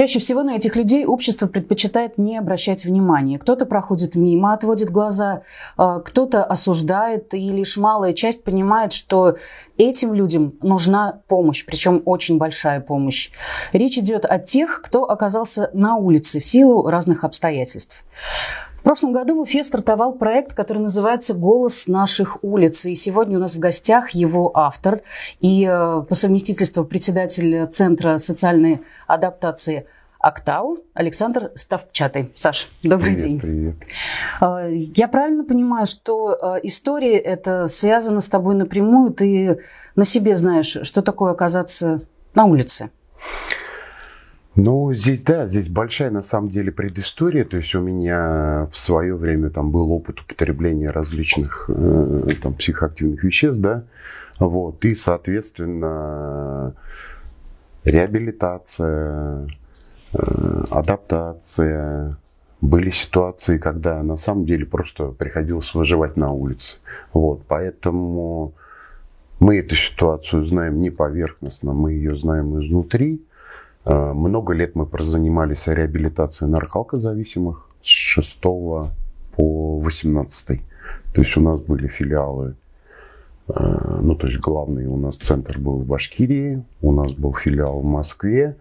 Чаще всего на этих людей общество предпочитает не обращать внимания. Кто-то проходит мимо, отводит глаза, э, кто-то осуждает, и лишь малая часть понимает, что этим людям нужна помощь, причем очень большая помощь. Речь идет о тех, кто оказался на улице в силу разных обстоятельств. В прошлом году в Уфе стартовал проект, который называется «Голос наших улиц». И сегодня у нас в гостях его автор и э, по совместительству председатель Центра социальной адаптации Актау Александр Ставчатый. Саш, добрый привет, день. Привет. Э, я правильно понимаю, что э, история это связана с тобой напрямую, ты на себе знаешь, что такое оказаться на улице? Ну, здесь, да, здесь большая на самом деле предыстория. То есть у меня в свое время там был опыт употребления различных э, там, психоактивных веществ, да. Вот, и, соответственно, реабилитация, э, адаптация. Были ситуации, когда на самом деле просто приходилось выживать на улице. Вот, поэтому мы эту ситуацию знаем не поверхностно, мы ее знаем изнутри. Э, много лет мы прозанимались реабилитацией нарколкозависимых с 6 по 18. То есть у нас были филиалы, э, ну то есть главный у нас центр был в Башкирии, у нас был филиал в Москве,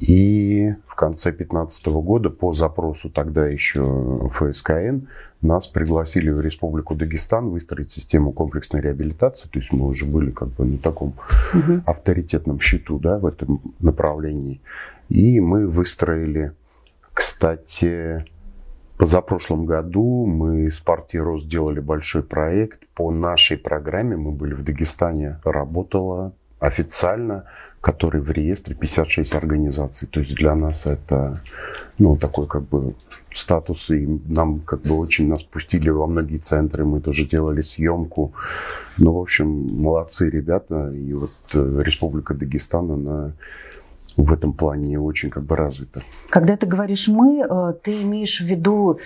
и в конце 2015 года по запросу тогда еще ФСКН нас пригласили в Республику Дагестан выстроить систему комплексной реабилитации. То есть мы уже были как бы на таком угу. авторитетном счету да, в этом направлении. И мы выстроили, кстати, позапрошлом году мы с партией РОС сделали большой проект. По нашей программе мы были в Дагестане, работала официально который в реестре 56 организаций. То есть для нас это ну, такой как бы статус, и нам как бы очень нас пустили во многие центры, мы тоже делали съемку. Ну, в общем, молодцы ребята, и вот э, Республика Дагестан, она в этом плане очень как бы развита. Когда ты говоришь «мы», э, ты имеешь в виду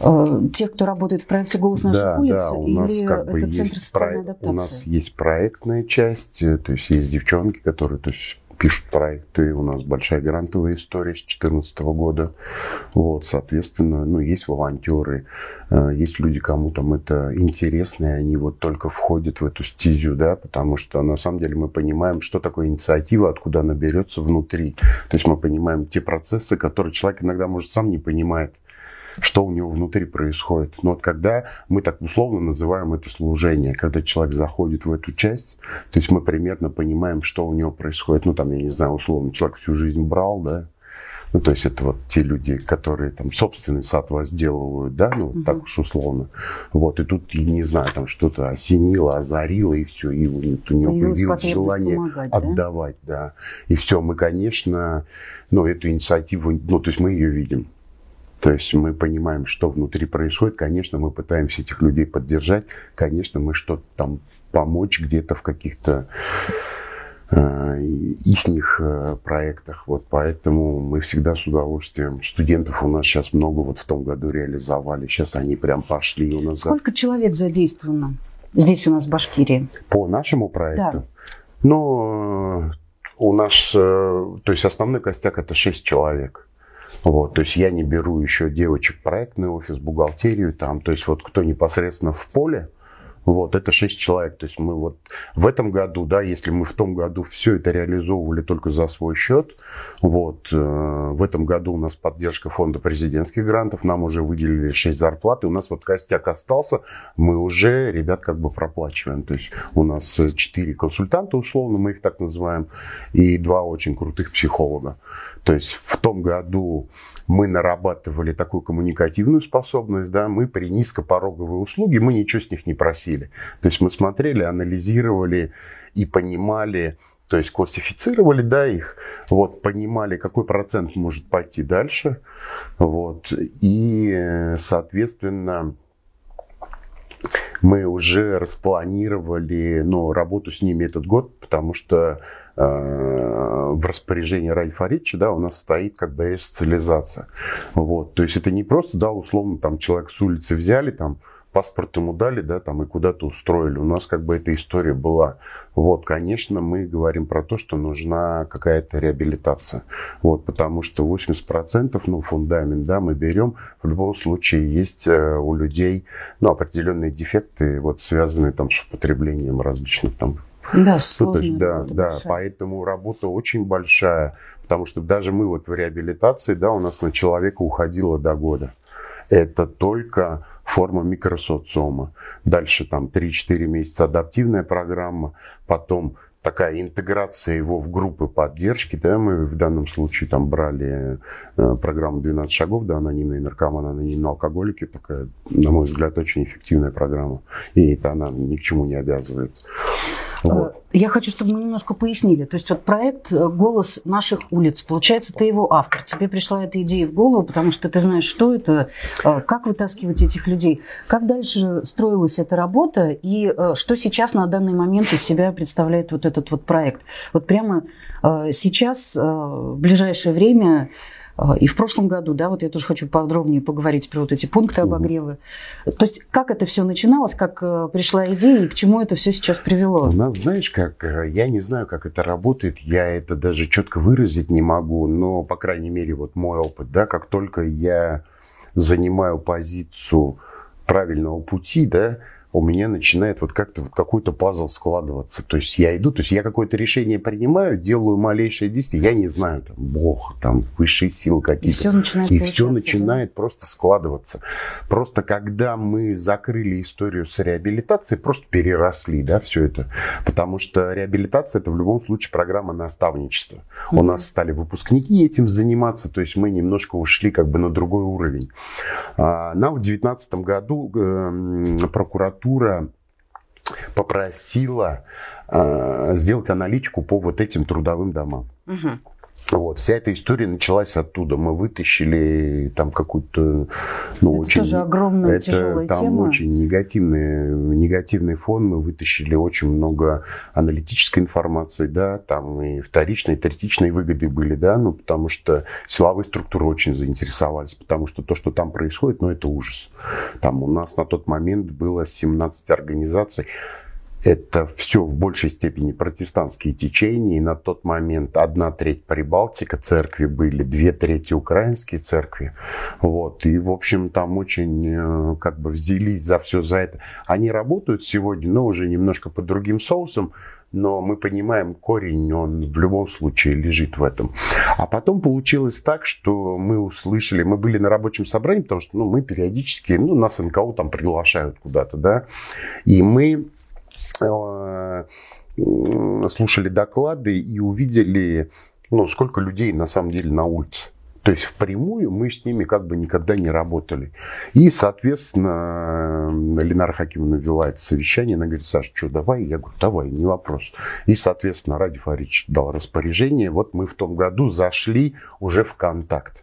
э, тех, кто работает в проекте «Голос наших да, улиц» да, у нас или как бы это Центр есть социальной про... адаптации? У нас есть проектная часть, то есть есть девчонки, которые то есть, пишут проекты. У нас большая грантовая история с 2014 года. Вот, соответственно, ну, есть волонтеры, э, есть люди, кому там это интересно, и они вот только входят в эту стезю, да, потому что на самом деле мы понимаем, что такое инициатива, откуда она берется внутри. То есть мы понимаем те процессы, которые человек иногда, может, сам не понимает что у него внутри происходит. Но вот когда мы так условно называем это служение, когда человек заходит в эту часть, то есть мы примерно понимаем, что у него происходит. Ну, там, я не знаю, условно, человек всю жизнь брал, да, ну, то есть это вот те люди, которые там собственный сад возделывают, да, ну, угу. так уж условно. Вот, и тут, не знаю, там что-то осенило, озарило, и все, и у него появилось, появилось желание отдавать, да? да. И все, мы, конечно, ну, эту инициативу, ну, то есть мы ее видим. То есть мы понимаем, что внутри происходит. Конечно, мы пытаемся этих людей поддержать. Конечно, мы что-то там помочь где-то в каких-то э, их э, проектах. Вот поэтому мы всегда с удовольствием. Студентов у нас сейчас много вот в том году реализовали. Сейчас они прям пошли у нас. Сколько человек задействовано здесь у нас в Башкирии? По нашему проекту? Да. Ну, э, у нас, то есть основной костяк это 6 человек. Вот, то есть я не беру еще девочек проектный офис, бухгалтерию там, то есть вот кто непосредственно в поле, вот, это 6 человек. То есть мы вот в этом году, да, если мы в том году все это реализовывали только за свой счет, вот, э, в этом году у нас поддержка фонда президентских грантов, нам уже выделили 6 зарплат, и у нас вот костяк остался, мы уже ребят как бы проплачиваем. То есть у нас 4 консультанта, условно, мы их так называем, и два очень крутых психолога. То есть в том году мы нарабатывали такую коммуникативную способность, да, мы при низкопороговой услуге, мы ничего с них не просили. То есть мы смотрели, анализировали и понимали, то есть классифицировали да, их, вот, понимали, какой процент может пойти дальше. Вот, и, соответственно, мы уже распланировали ну, работу с ними этот год, потому что э, в распоряжении Раль Фаридовича, да, у нас стоит как бы ресоциализация. Вот. То есть это не просто, да, условно, там человек с улицы взяли, там, паспорт ему дали, да, там и куда-то устроили. У нас как бы эта история была. Вот, конечно, мы говорим про то, что нужна какая-то реабилитация. Вот, потому что 80%, ну, фундамент, да, мы берем, в любом случае есть э, у людей, ну, определенные дефекты, вот, связанные там с употреблением различных там да, сложная да, да, большая. поэтому работа очень большая, потому что даже мы вот в реабилитации, да, у нас на человека уходило до года. Это только форма микросоциума. Дальше там 3-4 месяца адаптивная программа, потом такая интеграция его в группы поддержки, да, мы в данном случае там брали э, программу 12 шагов, да, анонимные наркоманы, анонимные алкоголики, такая, на мой взгляд, очень эффективная программа, и это она ни к чему не обязывает. Вот. Э, я хочу, чтобы мы немножко пояснили. То есть вот проект э, «Голос наших улиц», получается, ты его автор. Тебе пришла эта идея в голову, потому что ты знаешь, что это, э, как вытаскивать этих людей. Как дальше строилась эта работа и что сейчас на данный момент из себя представляет вот этот вот проект? Вот прямо сейчас, в ближайшее время, и в прошлом году, да, вот я тоже хочу подробнее поговорить про вот эти пункты обогрева. То есть как это все начиналось, как э, пришла идея и к чему это все сейчас привело? У нас, знаешь, как, э, я не знаю, как это работает, я это даже четко выразить не могу, но, по крайней мере, вот мой опыт, да, как только я занимаю позицию правильного пути, да, у меня начинает вот как-то вот какой-то пазл складываться. То есть я иду, то есть я какое-то решение принимаю, делаю малейшее действие, я не знаю, там, Бог, там, высшие силы какие-то. И все начинает, и все начинает да? просто складываться. Просто когда мы закрыли историю с реабилитацией, просто переросли, да, все это. Потому что реабилитация это в любом случае программа наставничества. Mm-hmm. У нас стали выпускники этим заниматься, то есть мы немножко ушли как бы на другой уровень. А, нам в 2019 году прокуратура прокуратура попросила э, сделать аналитику по вот этим трудовым домам. Угу. Вот, вся эта история началась оттуда. Мы вытащили там какую-то, ну, это очень... тоже огромная это, тяжелая там тема. очень негативный, негативный фон. Мы вытащили очень много аналитической информации, да, там и вторичные, и третичные выгоды были, да, ну, потому что силовые структуры очень заинтересовались, потому что то, что там происходит, ну, это ужас. Там у нас на тот момент было 17 организаций, это все в большей степени протестантские течения. И на тот момент одна треть Прибалтика церкви были, две трети украинские церкви. Вот. И, в общем, там очень э, как бы взялись за все за это. Они работают сегодня, но уже немножко под другим соусом. Но мы понимаем, корень, он в любом случае лежит в этом. А потом получилось так, что мы услышали, мы были на рабочем собрании, потому что ну, мы периодически, ну, нас НКО там приглашают куда-то, да, и мы слушали доклады и увидели, ну, сколько людей на самом деле на улице. То есть впрямую мы с ними как бы никогда не работали. И, соответственно, Ленара Хакимовна вела это совещание. Она говорит, Саша, что, давай? Я говорю, давай, не вопрос. И, соответственно, Ради Фарич дал распоряжение. Вот мы в том году зашли уже в контакт.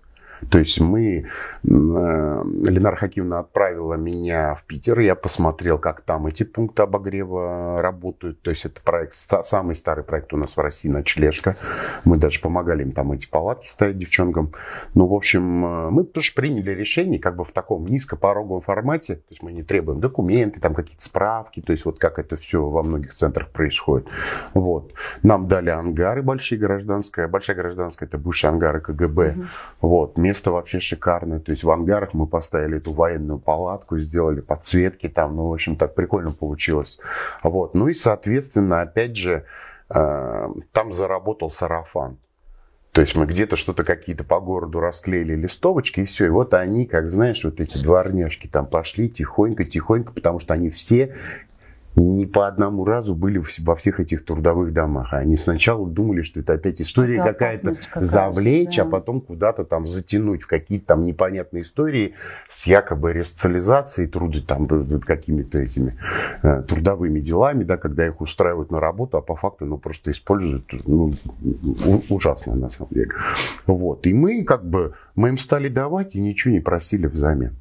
То есть мы, э, Ленар Хакимовна отправила меня в Питер, я посмотрел, как там эти пункты обогрева работают. То есть это проект, самый старый проект у нас в России, ночлежка. Мы даже помогали им там эти палатки ставить девчонкам. Ну, в общем, э, мы тоже приняли решение как бы в таком низкопороговом формате. То есть мы не требуем документы, там какие-то справки, то есть вот как это все во многих центрах происходит. Вот. Нам дали ангары большие гражданская. Большая гражданская это бывшие ангары КГБ. Угу. Вот Место вообще шикарное. То есть в ангарах мы поставили эту военную палатку, сделали подсветки там. Ну, в общем, так прикольно получилось. Вот. Ну и, соответственно, опять же, э, там заработал сарафан. То есть мы где-то что-то какие-то по городу расклеили листовочки, и все. И вот они, как знаешь, вот эти дворняжки там пошли тихонько-тихонько, потому что они все не по одному разу были во всех этих трудовых домах. Они сначала думали, что это опять история какая-то какая завлечь, да. а потом куда-то там затянуть в какие-то там непонятные истории с якобы ресоциализацией труда, там какими-то этими э, трудовыми делами, да, когда их устраивают на работу, а по факту ну, просто используют, ну, ужасно на самом деле. Вот. И мы как бы, мы им стали давать и ничего не просили взамен.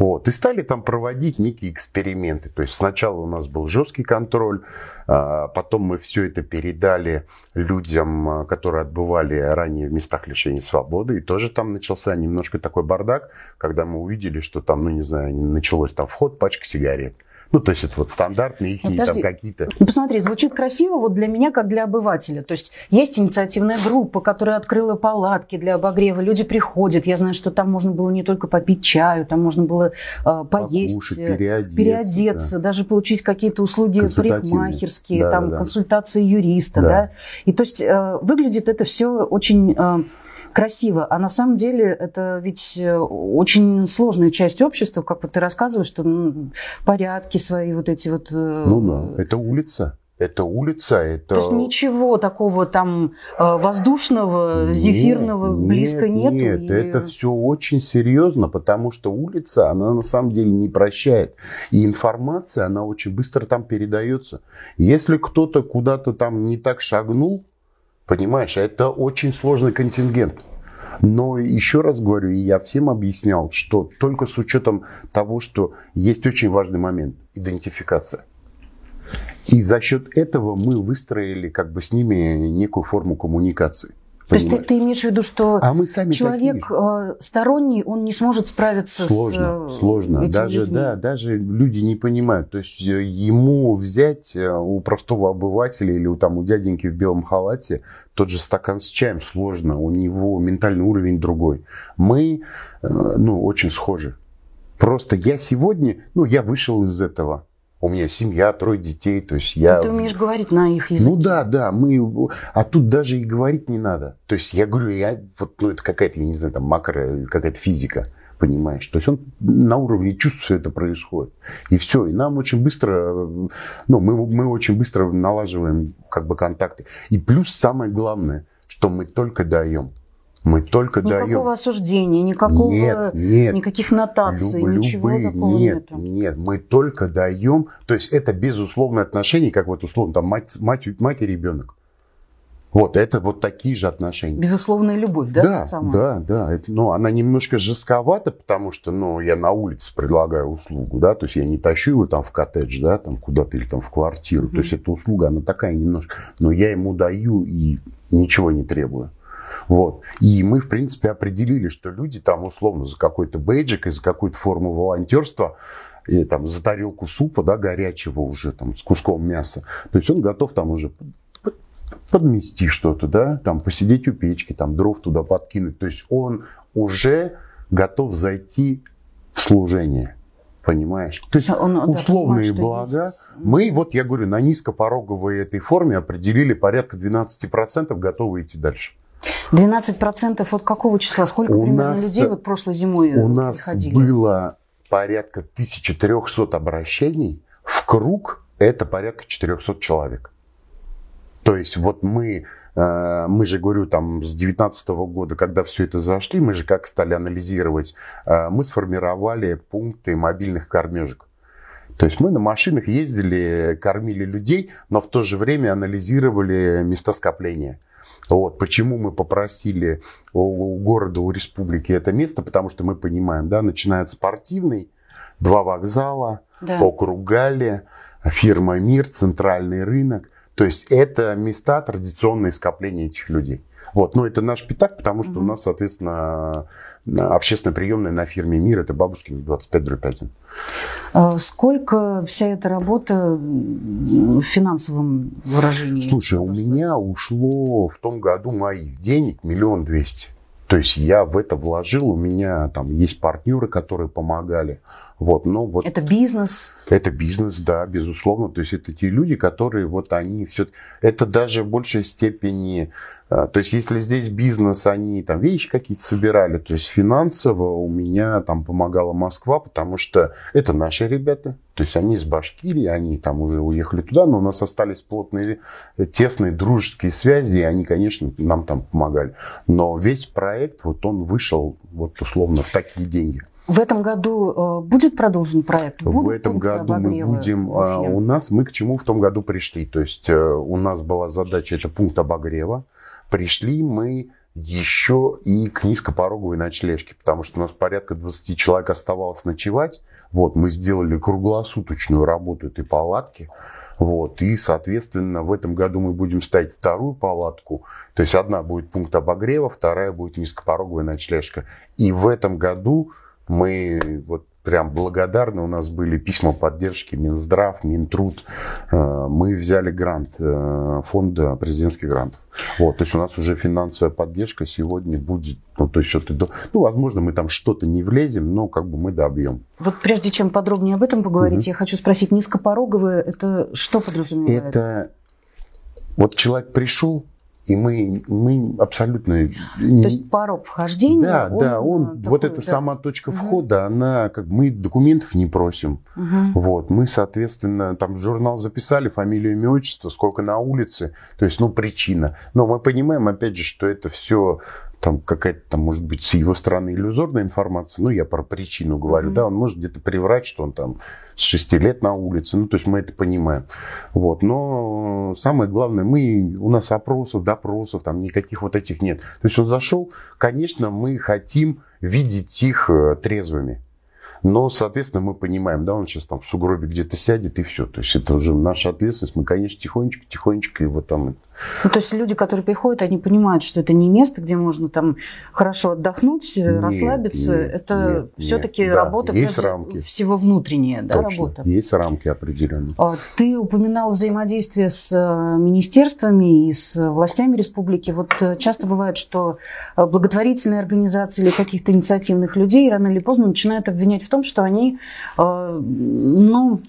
Вот. И стали там проводить некие эксперименты. То есть сначала у нас был жесткий контроль, а потом мы все это передали людям, которые отбывали ранее в местах лишения свободы. И тоже там начался немножко такой бардак, когда мы увидели, что там, ну не знаю, началось там вход, пачка сигарет. Ну, то есть это вот стандартные их ну, там какие-то. Ну, посмотри, звучит красиво вот для меня, как для обывателя. То есть есть инициативная группа, которая открыла палатки для обогрева. Люди приходят. Я знаю, что там можно было не только попить чаю, там можно было э, поесть, Покушать, переодеться, переодеться да. даже получить какие-то услуги парикмахерские, да, там да, консультации юриста, да. да. И то есть э, выглядит это все очень э, красиво. А на самом деле это ведь э, очень сложная часть общества, как вот ты рассказываешь, что ну, порядки свои вот эти вот... Э, ну да, это улица. Это улица, это... То есть ничего такого там э, воздушного, нет, зефирного нет, близко нету? Нет, и... это все очень серьезно, потому что улица, она на самом деле не прощает. И информация, она очень быстро там передается. Если кто-то куда-то там не так шагнул, Понимаешь, это очень сложный контингент. Но еще раз говорю, и я всем объяснял, что только с учетом того, что есть очень важный момент – идентификация. И за счет этого мы выстроили как бы с ними некую форму коммуникации. То есть ты, ты имеешь в виду, что а мы сами человек такие. Э, сторонний, он не сможет справиться сложно, с э, Сложно, даже, людьми. да, даже люди не понимают. То есть э, ему взять у простого обывателя или у, там, у дяденьки в белом халате тот же стакан с чаем сложно, у него ментальный уровень другой. Мы, ну, очень схожи. Просто я сегодня, ну, я вышел из этого у меня семья, трое детей, то есть я... ты умеешь говорить на их языке. Ну да, да, мы... А тут даже и говорить не надо. То есть я говорю, я... Вот, ну это какая-то, я не знаю, там макро, какая-то физика, понимаешь? То есть он на уровне чувств все это происходит. И все, и нам очень быстро... Ну, мы, мы очень быстро налаживаем как бы контакты. И плюс самое главное, что мы только даем. Мы только Никакого даем. Никакого осуждения, никакого, нет, нет, никаких нотаций, Люб, ничего любые, такого нет. Нету. Нет, мы только даем. То есть это безусловное отношение, как вот условно там мать, мать, мать и ребенок. Вот это вот такие же отношения. Безусловная любовь, да? Да, сама? да, да. Это, ну, она немножко жестковата, потому что, ну, я на улице предлагаю услугу, да, то есть я не тащу его там в коттедж, да, там куда-то или там в квартиру. Mm-hmm. То есть эта услуга, она такая немножко, но я ему даю и ничего не требую. Вот. И мы, в принципе, определили, что люди там условно за какой-то бейджик и за какую-то форму волонтерства и там за тарелку супа, да, горячего уже там с куском мяса. То есть он готов там уже подмести что-то, да, там посидеть у печки, там дров туда подкинуть. То есть он уже готов зайти в служение. Понимаешь? То есть он, он условные блага. Есть... Мы, вот я говорю, на низкопороговой этой форме определили порядка 12% готовы идти дальше. 12% от какого числа? Сколько у примерно нас, людей вот прошлой зимой У нас было порядка 1300 обращений. В круг это порядка 400 человек. То есть вот мы, э, мы же, говорю, там с 2019 года, когда все это зашли, мы же как стали анализировать, э, мы сформировали пункты мобильных кормежек. То есть мы на машинах ездили, кормили людей, но в то же время анализировали места скопления. Вот. Почему мы попросили у, у города, у республики это место? Потому что мы понимаем, да, начинает спортивный, два вокзала, да. округ Галли, фирма Мир, центральный рынок. То есть это места традиционные скопления этих людей. Вот. Но это наш пятак, потому что угу. у нас, соответственно, общественная приемная на фирме «Мир» – это Бабушкин 25 дробь 1. А сколько вся эта работа в финансовом выражении? Слушай, у меня ушло в том году моих денег миллион двести. То есть я в это вложил, у меня там есть партнеры, которые помогали. Вот, но вот это бизнес? Это бизнес, да, безусловно. То есть это те люди, которые вот они все... Это даже в большей степени то есть, если здесь бизнес, они там вещи какие-то собирали, то есть финансово у меня там помогала Москва, потому что это наши ребята, то есть они из Башкирии, они там уже уехали туда, но у нас остались плотные, тесные дружеские связи, и они, конечно, нам там помогали. Но весь проект, вот он вышел, вот условно, в такие деньги. В этом году э, будет продолжен проект? Будут в этом году мы будем... А, у нас мы к чему в том году пришли? То есть э, у нас была задача, это пункт обогрева. Пришли мы еще и к низкопороговой ночлежке, потому что у нас порядка 20 человек оставалось ночевать. Вот, мы сделали круглосуточную работу этой палатки. Вот, и, соответственно, в этом году мы будем ставить вторую палатку. То есть одна будет пункт обогрева, вторая будет низкопороговая ночлежка. И в этом году мы вот прям благодарны. У нас были письма поддержки Минздрав, Минтруд. Э, мы взяли грант э, фонда президентских грантов. Вот, то есть у нас уже финансовая поддержка сегодня будет, ну, то есть это, ну, возможно, мы там что-то не влезем, но как бы мы добьем. Вот прежде чем подробнее об этом поговорить, угу. я хочу спросить, низкопороговые, это что подразумевает? Это вот человек пришел, и мы, мы абсолютно... То есть порог вхождения? Да, он, да, он, такой, вот эта да. сама точка входа, угу. она, как мы документов не просим. Угу. Вот, мы, соответственно, там журнал записали фамилию, имя, отчество, сколько на улице, то есть, ну, причина. Но мы понимаем, опять же, что это все там какая-то там может быть с его стороны иллюзорная информация, ну я про причину говорю, mm-hmm. да, он может где-то приврать, что он там с 6 лет на улице, ну то есть мы это понимаем, вот, но самое главное, мы, у нас опросов, допросов, там никаких вот этих нет, то есть он зашел, конечно, мы хотим видеть их э, трезвыми, но, соответственно, мы понимаем, да, он сейчас там в сугробе где-то сядет и все. То есть это уже наша ответственность. Мы, конечно, тихонечко, тихонечко его там... Ну, то есть люди, которые приходят, они понимают, что это не место, где можно там хорошо отдохнуть, нет, расслабиться. Нет, это все-таки да, работа есть рамки. всего внутренняя, да, Точно, работа. Есть рамки определенные. А ты упоминал взаимодействие с э, министерствами и с властями республики. Вот э, часто бывает, что э, благотворительные организации или каких-то инициативных людей рано или поздно начинают обвинять в том, что они, э, ну,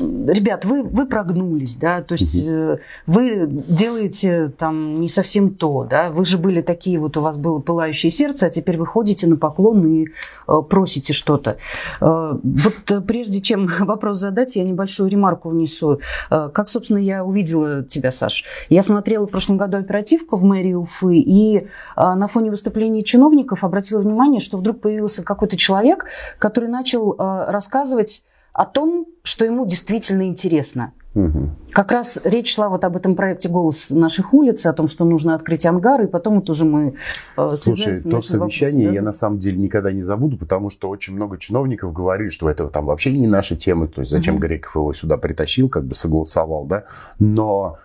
ребят, вы, вы прогнулись, да, то есть угу. вы делаете там не совсем то, да, вы же были такие, вот у вас было пылающее сердце, а теперь вы ходите на поклон и э, просите что-то. Э, вот прежде чем вопрос задать, я небольшую ремарку внесу. Как, собственно, я увидела тебя, Саш? Я смотрела в прошлом году оперативку в мэрии Уфы, и на фоне выступлений чиновников обратила внимание, что вдруг появился какой-то человек, который начал рассказывать о том, что ему действительно интересно. Угу. Как раз речь шла вот об этом проекте «Голос наших улиц», о том, что нужно открыть ангары, и потом вот уже мы э, Слушай, то совещание вопрос, да? я на самом деле никогда не забуду, потому что очень много чиновников говорили, что это там вообще не наша тема, то есть зачем угу. Греков его сюда притащил, как бы согласовал, да. Но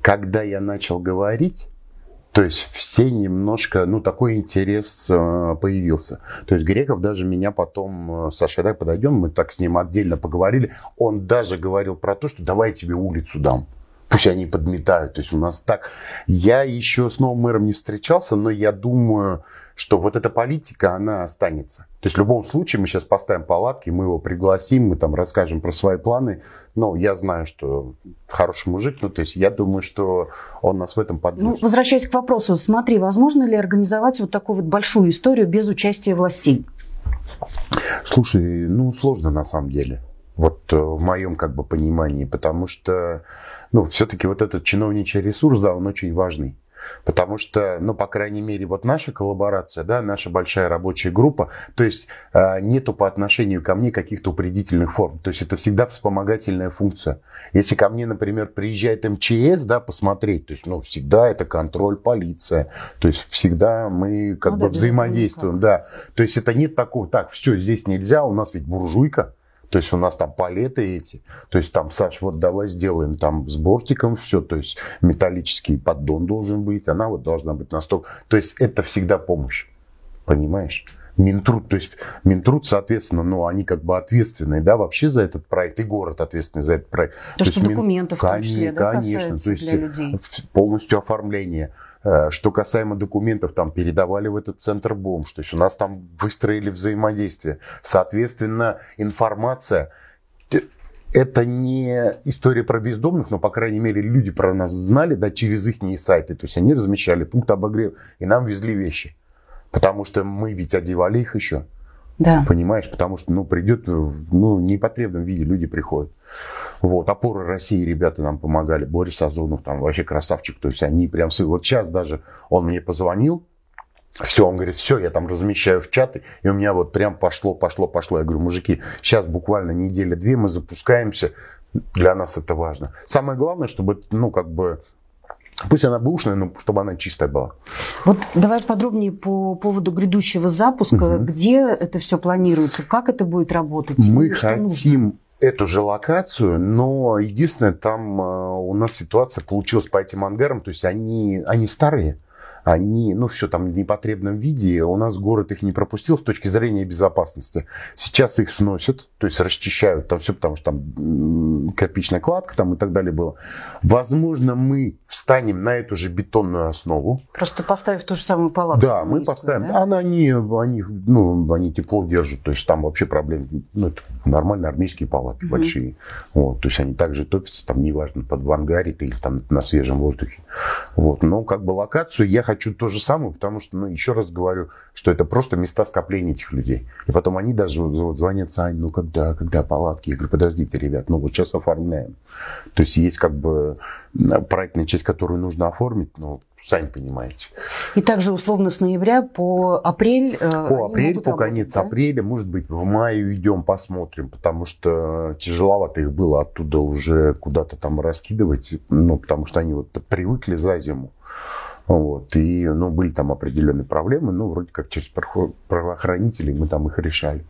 когда я начал говорить, то есть все немножко, ну, такой интерес э, появился. То есть Греков даже меня потом, э, Саша, давай подойдем, мы так с ним отдельно поговорили. Он даже говорил про то, что давай я тебе улицу дам. Пусть они подметают. То есть у нас так. Я еще с новым мэром не встречался, но я думаю, что вот эта политика, она останется. То есть в любом случае мы сейчас поставим палатки, мы его пригласим, мы там расскажем про свои планы. Но я знаю, что хороший мужик, ну то есть я думаю, что он нас в этом поддержит. Ну, возвращаясь к вопросу, смотри, возможно ли организовать вот такую вот большую историю без участия властей? Слушай, ну сложно на самом деле. Вот э, в моем как бы понимании, потому что, ну, все-таки вот этот чиновничий ресурс, да, он очень важный. Потому что, ну, по крайней мере, вот наша коллаборация, да, наша большая рабочая группа, то есть э, нету по отношению ко мне каких-то упредительных форм. То есть это всегда вспомогательная функция. Если ко мне, например, приезжает МЧС, да, посмотреть, то есть, ну, всегда это контроль, полиция. То есть всегда мы как ну, бы да, взаимодействуем, да. То есть это нет такого, так, все, здесь нельзя, у нас ведь буржуйка. То есть у нас там палеты эти. То есть там, Саш, вот давай сделаем там с бортиком все. То есть металлический поддон должен быть. Она вот должна быть настолько. То есть это всегда помощь. Понимаешь? Минтруд, то есть Минтруд, соответственно, ну, они как бы ответственные, да, вообще за этот проект, и город ответственный за этот проект. То, то что есть, документов Мин... в том числе, да, конечно, то есть для людей. полностью оформление. Э, что касаемо документов, там передавали в этот центр бомж, то есть у нас там выстроили взаимодействие. Соответственно, информация это не история про бездомных, но, по крайней мере, люди про нас знали, да, через их сайты. То есть они размещали пункт обогрева, и нам везли вещи. Потому что мы ведь одевали их еще. Да. Понимаешь? Потому что, ну, придет, ну, в непотребном виде люди приходят. Вот, опоры России ребята нам помогали. Борис Сазонов там вообще красавчик. То есть они прям... Вот сейчас даже он мне позвонил, все, он говорит, все, я там размещаю в чаты, и у меня вот прям пошло, пошло, пошло. Я говорю, мужики, сейчас буквально неделя-две мы запускаемся, для нас это важно. Самое главное, чтобы, ну, как бы, Пусть она бэушная, но чтобы она чистая была. Вот давай подробнее по поводу грядущего запуска. Угу. Где это все планируется? Как это будет работать? Мы хотим нужно? Эту же локацию, но единственное, там э, у нас ситуация получилась по этим ангарам, то есть они, они старые, они, ну, все там в непотребном виде. У нас город их не пропустил с точки зрения безопасности. Сейчас их сносят, то есть расчищают там все, потому что там кирпичная кладка там и так далее было. Возможно, мы встанем на эту же бетонную основу. Просто поставив ту же самую палатку. Да, мы поставим. Да? Она не, они, ну, они тепло держат, то есть там вообще проблем, ну, это нормальные армейские палатки угу. большие. Вот, то есть они также топятся, там неважно, под в ангаре ты или там на свежем воздухе. Вот, но как бы локацию я хочу хочу то же самое, потому что, ну, еще раз говорю, что это просто места скопления этих людей. И потом они даже вот звонят, Сань, ну когда, когда палатки? Я говорю, подождите, ребят, ну вот сейчас оформляем. То есть есть как бы проектная часть, которую нужно оформить, ну, сами понимаете. И также условно с ноября по апрель? Э, по апрель, по работать, конец да? апреля, может быть, в мае идем, посмотрим, потому что тяжеловато их было оттуда уже куда-то там раскидывать, ну, потому что они вот привыкли за зиму. Вот. И ну, были там определенные проблемы, но вроде как через правоохранителей мы там их решали.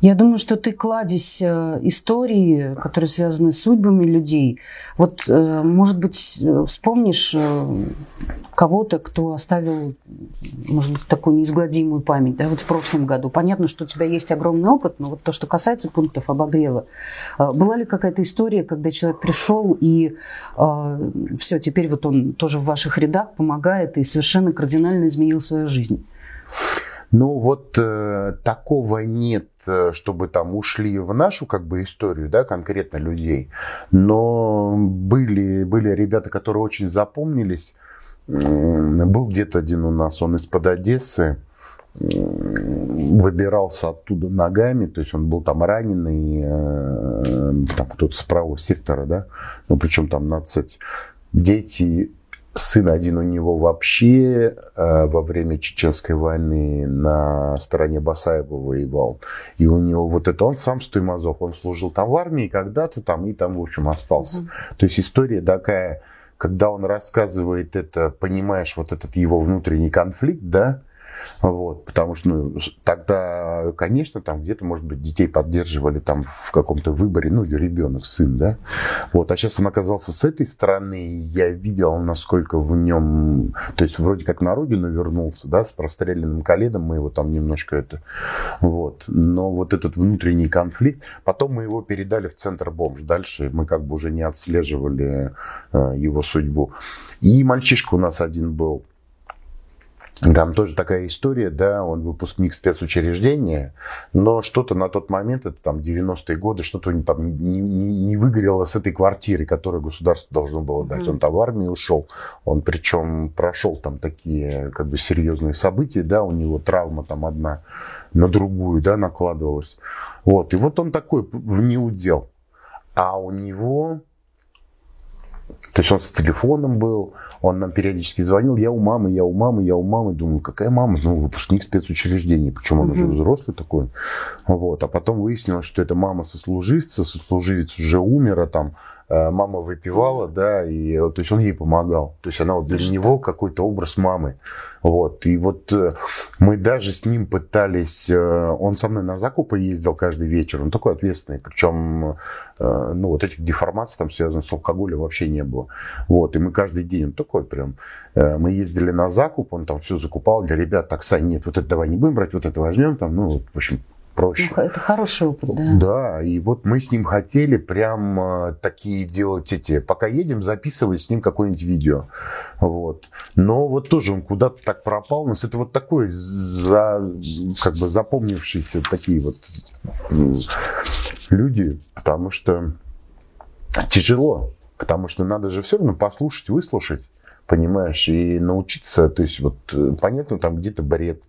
Я думаю, что ты кладезь э, истории, которые связаны с судьбами людей. Вот, э, может быть, вспомнишь э, кого-то, кто оставил, может быть, такую неизгладимую память, да, вот в прошлом году. Понятно, что у тебя есть огромный опыт, но вот то, что касается пунктов обогрева, была ли какая-то история, когда человек пришел и все, теперь вот он тоже в ваших рядах помогает и совершенно кардинально изменил свою жизнь? Ну вот э, такого нет, э, чтобы там ушли в нашу как бы историю, да, конкретно людей. Но были, были ребята, которые очень запомнились. Был где-то один у нас, он из-под Одессы, выбирался оттуда ногами, то есть он был там раненый, э, там кто-то с правого сектора, да, ну причем там на цепь. Дети Сын один у него вообще э, во время Чеченской войны на стороне Басаева воевал. И у него вот это, он сам Стуймазов, он служил там в армии когда-то там и там, в общем, остался. Угу. То есть история такая, когда он рассказывает это, понимаешь вот этот его внутренний конфликт, да, вот, потому что ну, тогда, конечно, там где-то, может быть, детей поддерживали там в каком-то выборе, ну, ребенок, сын, да. Вот, а сейчас он оказался с этой стороны, я видел, насколько в нем, то есть вроде как на родину вернулся, да, с простреленным коленом, мы его там немножко это, вот. Но вот этот внутренний конфликт, потом мы его передали в центр бомж, дальше мы как бы уже не отслеживали э, его судьбу. И мальчишка у нас один был, там тоже такая история, да, он выпускник спецучреждения, но что-то на тот момент, это там 90-е годы, что-то там не, не, не выгорело с этой квартиры, которую государство должно было дать. Mm-hmm. Он там в армию ушел, он причем прошел там такие как бы серьезные события, да, у него травма там одна на другую, да, накладывалась. Вот, и вот он такой в неудел. А у него, то есть он с телефоном был, он нам периодически звонил, я у мамы, я у мамы, я у мамы. Думаю, какая мама? Ну, выпускник спецучреждения. Причем он уже взрослый такой. Вот. А потом выяснилось, что это мама сослуживца, сослуживец уже умер, а там мама выпивала, да, и то есть он ей помогал. То есть она вот для него какой-то образ мамы. Вот. И вот э, мы даже с ним пытались, э, он со мной на закупы ездил каждый вечер, он такой ответственный, причем, ну, вот этих деформаций там связанных с алкоголем вообще не было. Вот. И мы каждый день, он такой прям, мы ездили на закуп, он там все закупал для ребят, так, Сань, нет, вот это давай не будем брать, вот это возьмем, там, ну, в общем, проще. Ну, это хороший опыт, да. Да, и вот мы с ним хотели прям э, такие делать эти, пока едем, записывать с ним какое-нибудь видео. Вот. Но вот тоже он куда-то так пропал. У нас это вот такой за, как бы запомнившиеся такие вот люди, потому что тяжело, потому что надо же все равно послушать, выслушать понимаешь, и научиться, то есть вот э, понятно, там где-то бред,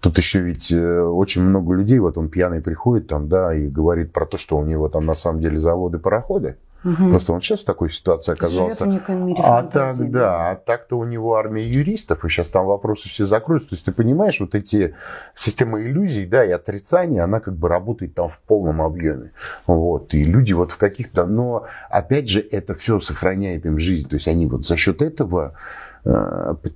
Тут еще ведь э, очень много людей, вот он пьяный приходит там, да, и говорит про то, что у него там на самом деле заводы, пароходы. Угу. Просто он сейчас в такой ситуации оказался. Живет в мире а так, да, а так-то у него армия юристов, и сейчас там вопросы все закроются. То есть ты понимаешь, вот эти системы иллюзий, да, и отрицания, она как бы работает там в полном объеме. Вот. И люди вот в каких-то... Но, опять же, это все сохраняет им жизнь. То есть они вот за счет этого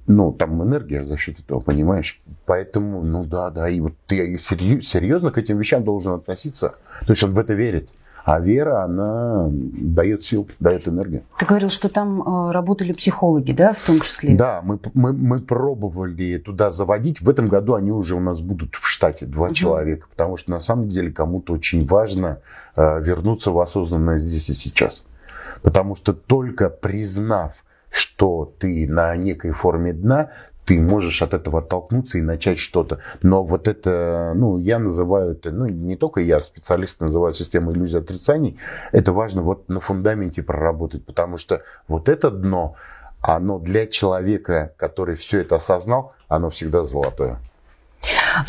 ну, там энергия за счет этого, понимаешь? Поэтому, ну да, да, и вот ты серьезно к этим вещам должен относиться. То есть он в это верит. А вера, она дает сил, дает энергию. Ты говорил, что там э, работали психологи, да, в том числе? Да, мы, мы, мы пробовали туда заводить. В этом году они уже у нас будут в штате, два угу. человека. Потому что на самом деле кому-то очень важно э, вернуться в осознанное здесь и сейчас. Потому что только признав, что ты на некой форме дна, ты можешь от этого оттолкнуться и начать что-то. Но вот это, ну, я называю это, ну, не только я, специалисты называют систему иллюзий отрицаний, это важно вот на фундаменте проработать, потому что вот это дно, оно для человека, который все это осознал, оно всегда золотое.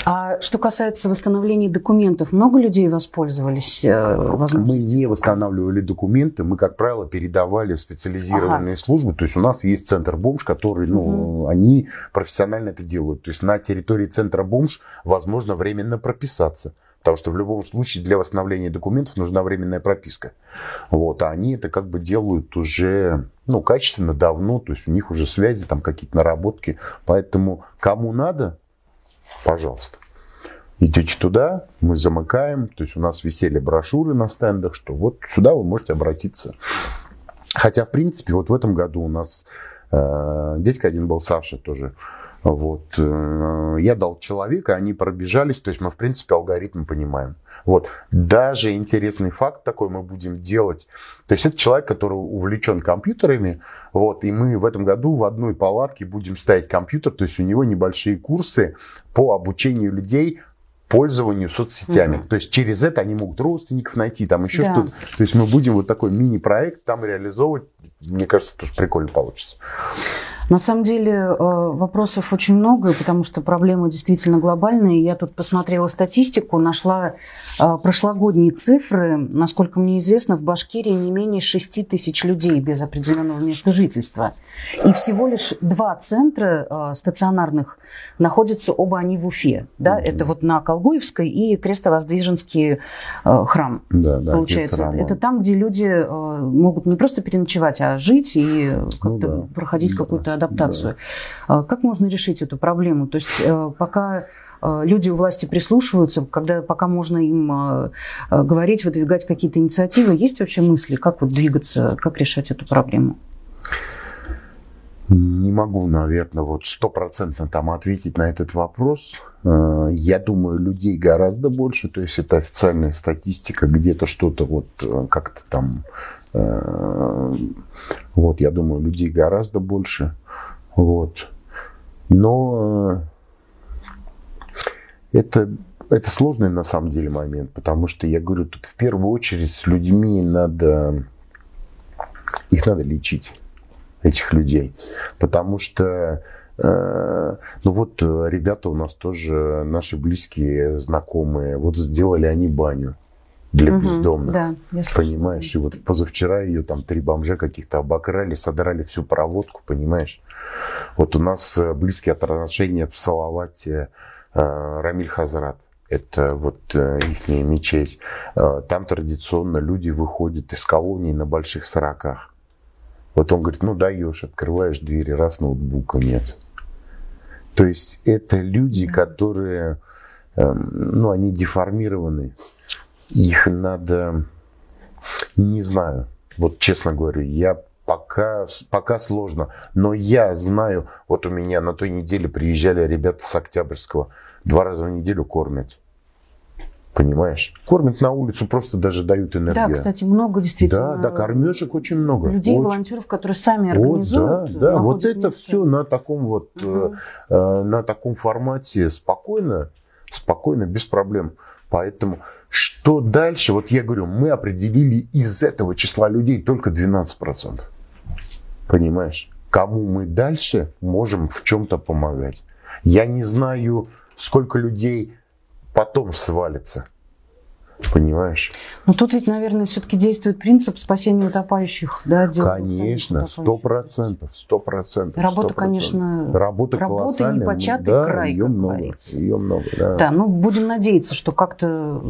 А что касается восстановления документов, много людей воспользовались э, возможностью? Мы не восстанавливали документы, мы, как правило, передавали в специализированные ага. службы. То есть у нас есть центр бомж, который, ну, угу. они профессионально это делают. То есть на территории центра бомж возможно временно прописаться. Потому что в любом случае для восстановления документов нужна временная прописка. Вот, а они это как бы делают уже ну, качественно, давно, то есть у них уже связи, там какие-то наработки. Поэтому кому надо, пожалуйста. Идете туда, мы замыкаем, то есть у нас висели брошюры на стендах, что вот сюда вы можете обратиться. Хотя, в принципе, вот в этом году у нас э, дядька один был, Саша тоже, вот. Э, я дал человека, они пробежались, то есть мы, в принципе, алгоритм понимаем. Вот. Даже интересный факт такой мы будем делать. То есть это человек, который увлечен компьютерами, вот, и мы в этом году в одной палатке будем ставить компьютер, то есть у него небольшие курсы по обучению людей пользованию соцсетями. Угу. То есть через это они могут родственников найти, там еще да. что-то. То есть мы будем вот такой мини-проект там реализовывать. Мне кажется, тоже прикольно получится. На самом деле э, вопросов очень много, потому что проблемы действительно глобальные. Я тут посмотрела статистику, нашла э, прошлогодние цифры. Насколько мне известно, в Башкирии не менее 6 тысяч людей без определенного места жительства. И всего лишь два центра э, стационарных находятся оба они в Уфе. Да? Mm-hmm. Это вот на Колгуевской и Крестовоздвиженский храм. Да, да, получается. Это там, где люди могут не просто переночевать, а жить и как-то ну, да. проходить какую-то адаптацию. Да. Как можно решить эту проблему? То есть э, пока э, люди у власти прислушиваются, когда пока можно им э, говорить, выдвигать какие-то инициативы, есть вообще мысли, как вот двигаться, как решать эту проблему? Не могу, наверное, вот стопроцентно там ответить на этот вопрос. Я думаю, людей гораздо больше, то есть это официальная статистика, где-то что-то вот как-то там, вот я думаю, людей гораздо больше. Вот. Но э, это, это сложный на самом деле момент, потому что я говорю, тут в первую очередь с людьми надо, их надо лечить, этих людей. Потому что э, ну вот э, ребята у нас тоже, наши близкие, знакомые, вот сделали они баню для угу, бездомных. Да, понимаешь? И вот позавчера ее там три бомжа каких-то обокрали, содрали всю проводку, понимаешь? Вот у нас э, близкие отношения в Салавате э, Рамиль Хазрат. Это вот э, их мечеть. Там традиционно люди выходят из колонии на больших сороках. Вот он говорит, ну даешь, открываешь двери, раз ноутбука нет. То есть это люди, которые, э, ну, они деформированы их надо, не знаю, вот честно говорю, я пока, пока сложно. Но я знаю, вот у меня на той неделе приезжали ребята с Октябрьского, два раза в неделю кормят. Понимаешь? Кормят на улицу, просто даже дают энергию. Да, кстати, много действительно. Да, да, кормежек очень много. Людей, очень. волонтеров, которые сами организуют. Вот, да, да. Вот это место. все на таком вот, угу. э, на таком формате спокойно, спокойно, без проблем. Поэтому что дальше? Вот я говорю, мы определили из этого числа людей только 12%. Понимаешь? Кому мы дальше можем в чем-то помогать? Я не знаю, сколько людей потом свалится. Понимаешь? Но тут ведь, наверное, все-таки действует принцип спасения утопающих, да? Конечно, сто процентов, сто процентов. Работа, конечно, работа, работа непочатый да, край, ее как много, говорится. Ее много, да. Да, ну будем надеяться, что как-то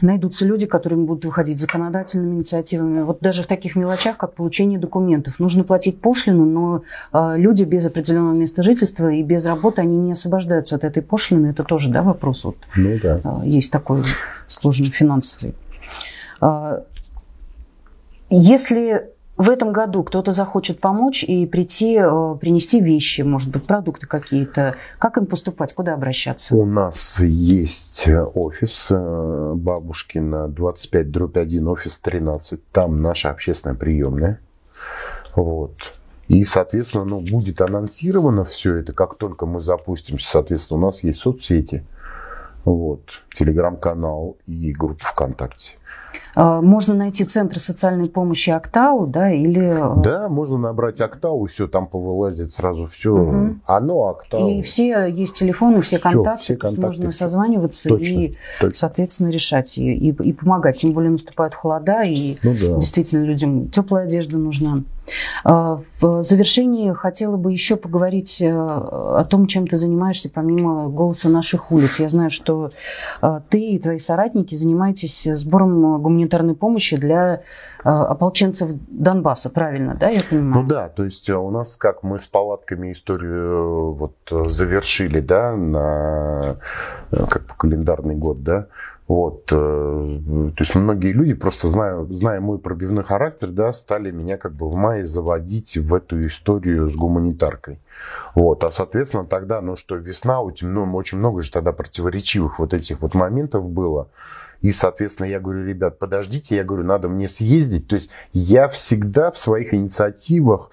найдутся люди, которые будут выходить законодательными инициативами. Вот даже в таких мелочах, как получение документов. Нужно платить пошлину, но э, люди без определенного места жительства и без работы, они не освобождаются от этой пошлины. Это тоже, да, вопрос. Вот, Ну да. э, есть такой сложный финансовый. Э, Если в этом году кто-то захочет помочь и прийти, э, принести вещи, может быть, продукты какие-то, как им поступать, куда обращаться? У нас есть офис э, Бабушкина, 25 дробь 1, офис 13. Там наша общественная приемная. Вот. И, соответственно, ну, будет анонсировано все это, как только мы запустимся. Соответственно, у нас есть соцсети, вот, телеграм-канал и группа ВКонтакте. Э, Можно найти центры социальной помощи Актау, да, или... э, Да, можно набрать Октау, все там повылазит сразу все. Мгм. Оно Октау. И все есть телефоны, все Всё, контакты, все контакты, можно всё. созваниваться Точно, и, точно. соответственно, решать и, и, и помогать. Тем более наступают холода, и Ну да. действительно людям теплая одежда нужна. А, В завершении хотела бы еще поговорить э, о том, чем ты занимаешься помимо «Голоса наших улиц». Я знаю, что э, ты и твои соратники занимаетесь сбором гуманитарной помощи для э, ополченцев Донбасса, правильно, да, я понимаю? Ну да, то есть э, у нас, как мы с палатками историю э, вот э, завершили, да, на э, как бы календарный год, да, вот, э, то есть многие люди, просто зная, зная мой пробивной характер, да, стали меня как бы в мае заводить в эту историю с гуманитаркой. Вот, а соответственно тогда, ну что, весна, очень, ну, очень много же тогда противоречивых вот этих вот моментов было. И, соответственно, я говорю, ребят, подождите, я говорю, надо мне съездить. То есть я всегда в своих инициативах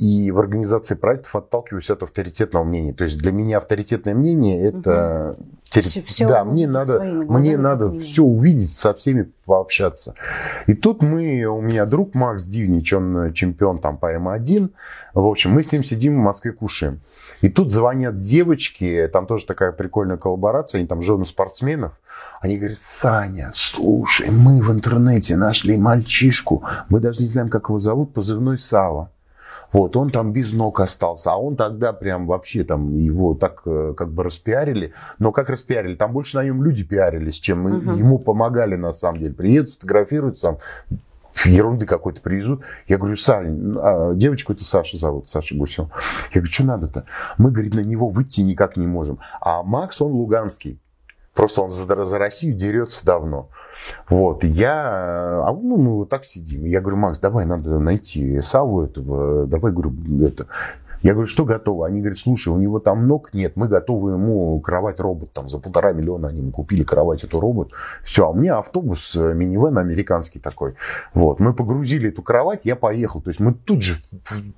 и в организации проектов отталкиваюсь от авторитетного мнения. То есть для меня авторитетное мнение это... терри- Всё- всё да, мне надо, мне надо все увидеть, со всеми пообщаться. И тут мы, у меня друг Макс Дивнич, он чемпион там по М1. В общем, мы с ним сидим в Москве кушаем. И тут звонят девочки, там тоже такая прикольная коллаборация, они там жены спортсменов. Они говорят, Саня, слушай, мы в интернете нашли мальчишку, мы даже не знаем, как его зовут, позывной Сава. Вот, он там без ног остался, а он тогда прям вообще там его так э, как бы распиарили. Но как распиарили? Там больше на нем люди пиарились, чем Мгм. ему помогали на самом деле. Приедут, фотографируются, там ерунды какой-то привезут. Я говорю, Сань, а, девочку это Саша зовут, Саша Гусев. Я говорю, что надо-то? Мы, говорит, на него выйти никак не можем. А Макс, он луганский. Просто он за, за Россию дерется давно. Вот, я, а ну, мы вот так сидим. Я говорю, Макс, давай, надо найти Саву этого, давай, говорю, это. Я говорю, что готово? Они говорят, слушай, у него там ног нет, мы готовы ему кровать робот, там за полтора миллиона они купили кровать эту робот. Все, а меня автобус, э, минивэн американский такой. Вот, мы погрузили эту кровать, я поехал. То есть мы тут же,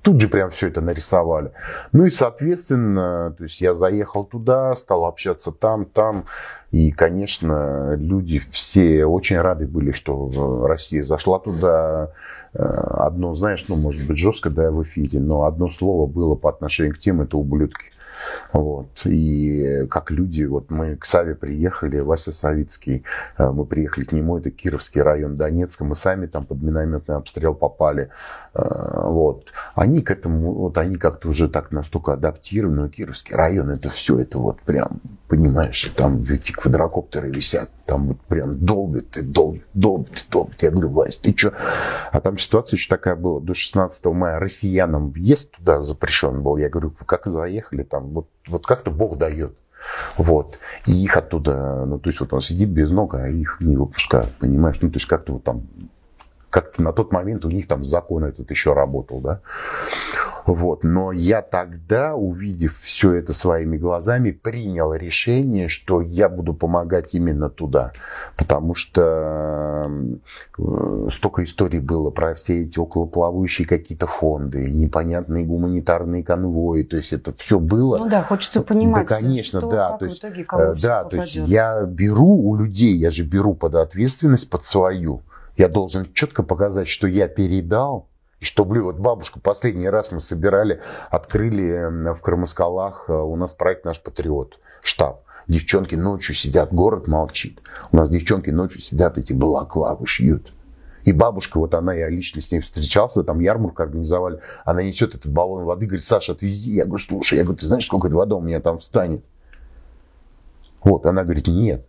тут же прям все это нарисовали. Ну и, соответственно, то есть я заехал туда, стал общаться там, там. И, конечно, люди все очень рады были, что э, Россия зашла туда. Э, Одно, знаешь, ну, может быть, жестко, да, в эфире, но одно слово было по отношению к тем, это ублюдки. Вот. И как люди, вот мы к Саве приехали, Вася Савицкий, э, мы приехали к нему, это Кировский район Донецка, мы сами там под минометный обстрел попали. Э, Вот. Они к этому, вот они как-то уже так настолько адаптированы, но Кировский район, это все, это вот прям, понимаешь, там эти квадрокоптеры висят, там вот прям долбит и долбит, долбит и долбит. Я говорю, Вась, ты что? А там ситуация еще такая была, до 16 мая россиянам въезд туда запрещен был. Я говорю, как заехали там, вот, вот как-то Бог дает. Вот. И их оттуда, ну, то есть вот он сидит без ног, а их не выпускают, понимаешь? Ну, то есть как-то вот там, как-то на тот момент у них там закон этот еще работал, да? Вот. Но я тогда, увидев все это своими глазами, принял решение, что я буду помогать именно туда. Потому что э, столько историй было про все эти околоплавающие какие-то фонды, непонятные гуманитарные конвои. То есть это все было. Ну да, хочется понимать, Да, конечно, что, да. как То в есть, итоге кому э, всё да, то есть я беру у людей, я же беру под ответственность под свою. Я должен четко показать, что я передал, И что, блин, вот бабушку последний раз мы собирали, открыли в Крымоскалах э, у нас проект «Наш патриот», штаб. Девчонки ночью сидят, город молчит. У нас девчонки ночью сидят, эти балаклавы шьют. И бабушка, вот она, я лично с ней встречался, там ярмарку организовали, она несет этот баллон воды, говорит, Саша, отвези. Я говорю, слушай, я говорю, ты знаешь, сколько вода у меня там встанет? Вот, она говорит, нет.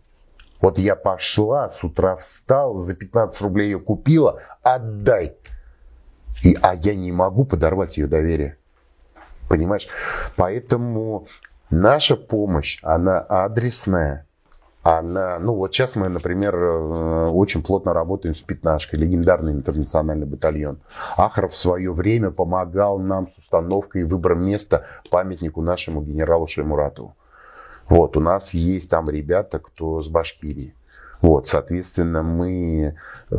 Вот я пошла, с утра встал, за 15 рублей ее купила, отдай. И, а я не могу подорвать ее доверие. Понимаешь? Поэтому наша помощь, она адресная. Она, ну вот сейчас мы, например, э, очень плотно работаем с пятнашкой, легендарный интернациональный батальон. Ахров в свое время помогал нам с установкой и выбором места памятнику нашему генералу Шаймуратову. Вот, у нас есть там ребята, кто с Башкирии. Вот, соответственно, мы, э,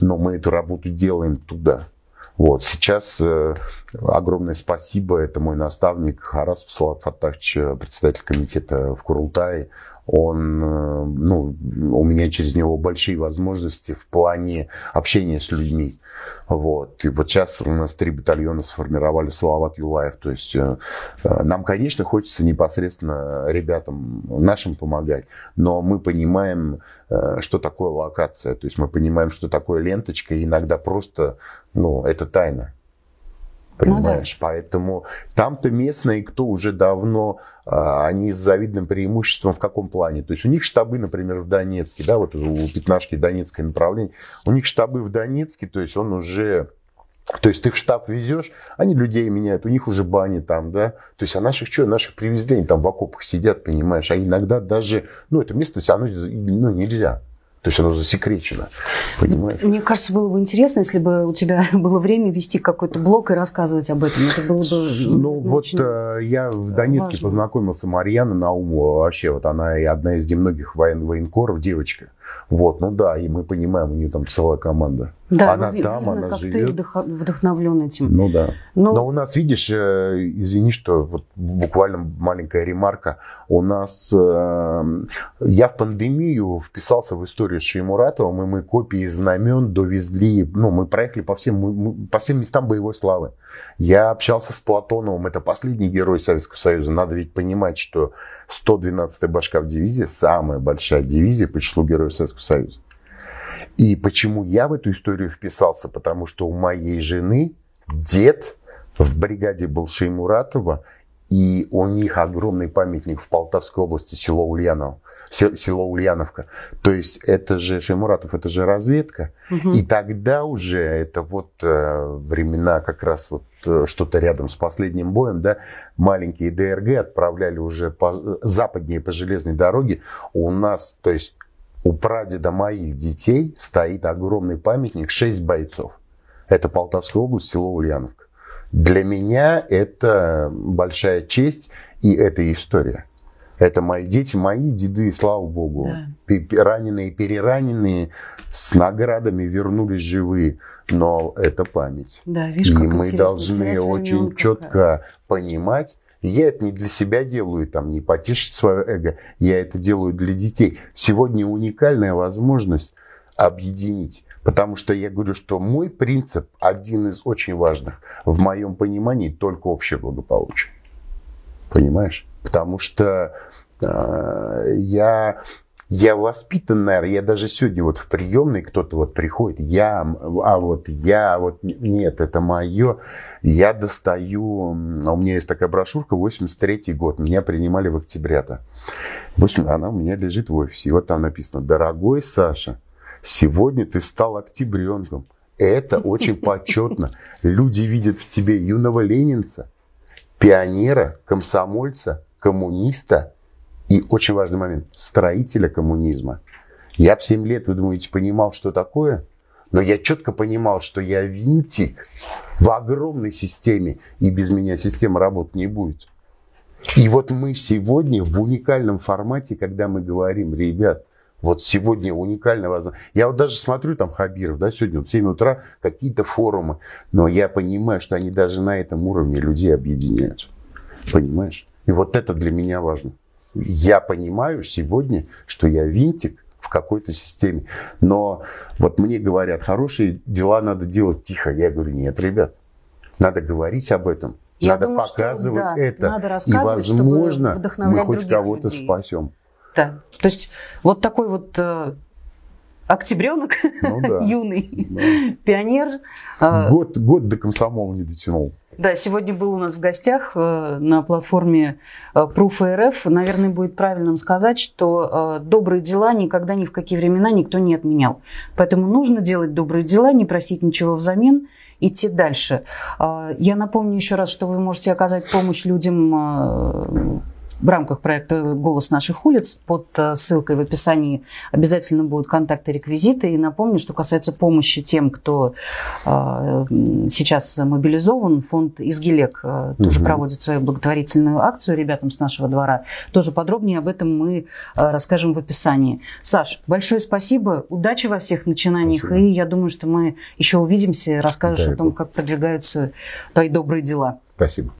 ну, мы эту работу делаем туда. Вот. Сейчас э, огромное спасибо. Это мой наставник Харас Салат Фатахч, председатель комитета в Курултае он, э, ну, у меня через него большие возможности в плане общения с людьми. Вот. И вот сейчас у нас три батальона сформировали Салават Юлаев. То есть э, э, нам, конечно, хочется непосредственно ребятам нашим помогать, но мы понимаем, что такое локация. То есть мы понимаем, что такое ленточка, и иногда просто, ну, это тайна. Понимаешь? Ну, да. Поэтому там-то местные, кто уже давно, а, они с завидным преимуществом в каком плане? То есть у них штабы, например, в Донецке, да, вот у пятнашки Донецкое направление, у них штабы в Донецке, то есть он уже то есть ты в штаб везешь, они людей меняют, у них уже бани там, да. То есть а наших что, наших привезли, они там в окопах сидят, понимаешь. А иногда даже, ну это место, оно ну, нельзя. То есть оно засекречено, понимаешь? Мне кажется, было бы интересно, если бы у тебя было время вести какой-то блог и рассказывать об этом. Это было бы Ну, вот э, я в Донецке важно. познакомился Марьяна Наумова. Вообще, вот она и одна из немногих воен военкоров, девочка. Вот, ну да, и мы понимаем, у нее там целая команда. Да, она ну, там, видно, она как живет. Ты вдохновлен этим. Ну да. Но... Но у нас, видишь, э, извини, что вот буквально маленькая ремарка. У нас э, я в пандемию вписался в историю с Шеймуратовым, и мы копии знамен довезли. Ну, мы проехали по всем, мы, по всем местам боевой славы. Я общался с Платоновым, это последний герой Советского Союза. Надо ведь понимать, что 112-я башка в дивизии самая большая дивизия по числу героев Советского Союза. И почему я в эту историю вписался? Потому что у моей жены дед в бригаде был Шеймуратова, и у них огромный памятник в Полтавской области, село Ульяново, село Ульяновка. То есть это же Шеймуратов, это же разведка. Угу. И тогда уже, это вот э, времена как раз вот э, что-то рядом с последним боем, да, маленькие ДРГ отправляли уже по, западнее по железной дороге. У нас, то есть у прадеда моих детей стоит огромный памятник, 6 бойцов. Это Полтавская область, село Ульяновка. Для меня это большая честь и это история. Это мои дети, мои деды, слава богу. Да. Раненые, перераненные, с наградами вернулись живые. Но это память. Да, видишь, и мы должны очень четко понимать, я это не для себя делаю, там, не потешить свое эго. Я это делаю для детей. Сегодня уникальная возможность объединить. Потому что я говорю, что мой принцип, один из очень важных, в моем понимании, только общее благополучие. Понимаешь? Потому что э, я я воспитан, наверное, я даже сегодня вот в приемной кто-то вот приходит, я, а вот я, вот нет, это мое. Я достаю, у меня есть такая брошюрка, 83 год, меня принимали в октябре-то. Она у меня лежит в офисе, и вот там написано, дорогой Саша, сегодня ты стал октябренком. Это очень почетно. Люди видят в тебе юного ленинца, пионера, комсомольца, коммуниста, и очень важный момент, строителя коммунизма. Я в 7 лет, вы думаете, понимал, что такое? Но я четко понимал, что я винтик в огромной системе, и без меня система работать не будет. И вот мы сегодня в уникальном формате, когда мы говорим, ребят, вот сегодня уникальная возможность. Я вот даже смотрю там Хабиров, да, сегодня в 7 утра какие-то форумы, но я понимаю, что они даже на этом уровне людей объединяют. Понимаешь? И вот это для меня важно я понимаю сегодня, что я винтик в какой-то системе. Но вот мне говорят, хорошие дела надо делать тихо. Я говорю, нет, ребят, надо говорить об этом. Я надо думаю, показывать что, да, это. Надо и, возможно, мы хоть кого-то людей. спасем. Да. То есть вот такой вот э, октябренок ну, да. юный, да. пионер. Э, год, год до комсомола не дотянул. Да, сегодня был у нас в гостях э, на платформе э, Proof.rf. Наверное, будет правильным сказать, что э, добрые дела никогда ни в какие времена никто не отменял. Поэтому нужно делать добрые дела, не просить ничего взамен – идти дальше. А, я напомню еще раз, что вы можете оказать помощь людям а, в рамках проекта «Голос наших улиц». Под э, ссылкой в описании обязательно будут контакты, реквизиты. И напомню, что касается помощи тем, кто э, сейчас мобилизован, фонд «Изгилек» э, тоже угу. проводит свою благотворительную акцию ребятам с нашего двора. Тоже подробнее об этом мы расскажем в описании. Саш, большое спасибо. Удачи во всех начинаниях. Спасибо. И я думаю, что мы еще увидимся расскажешь да, о том, как продвигаются твои добрые дела. Спасибо.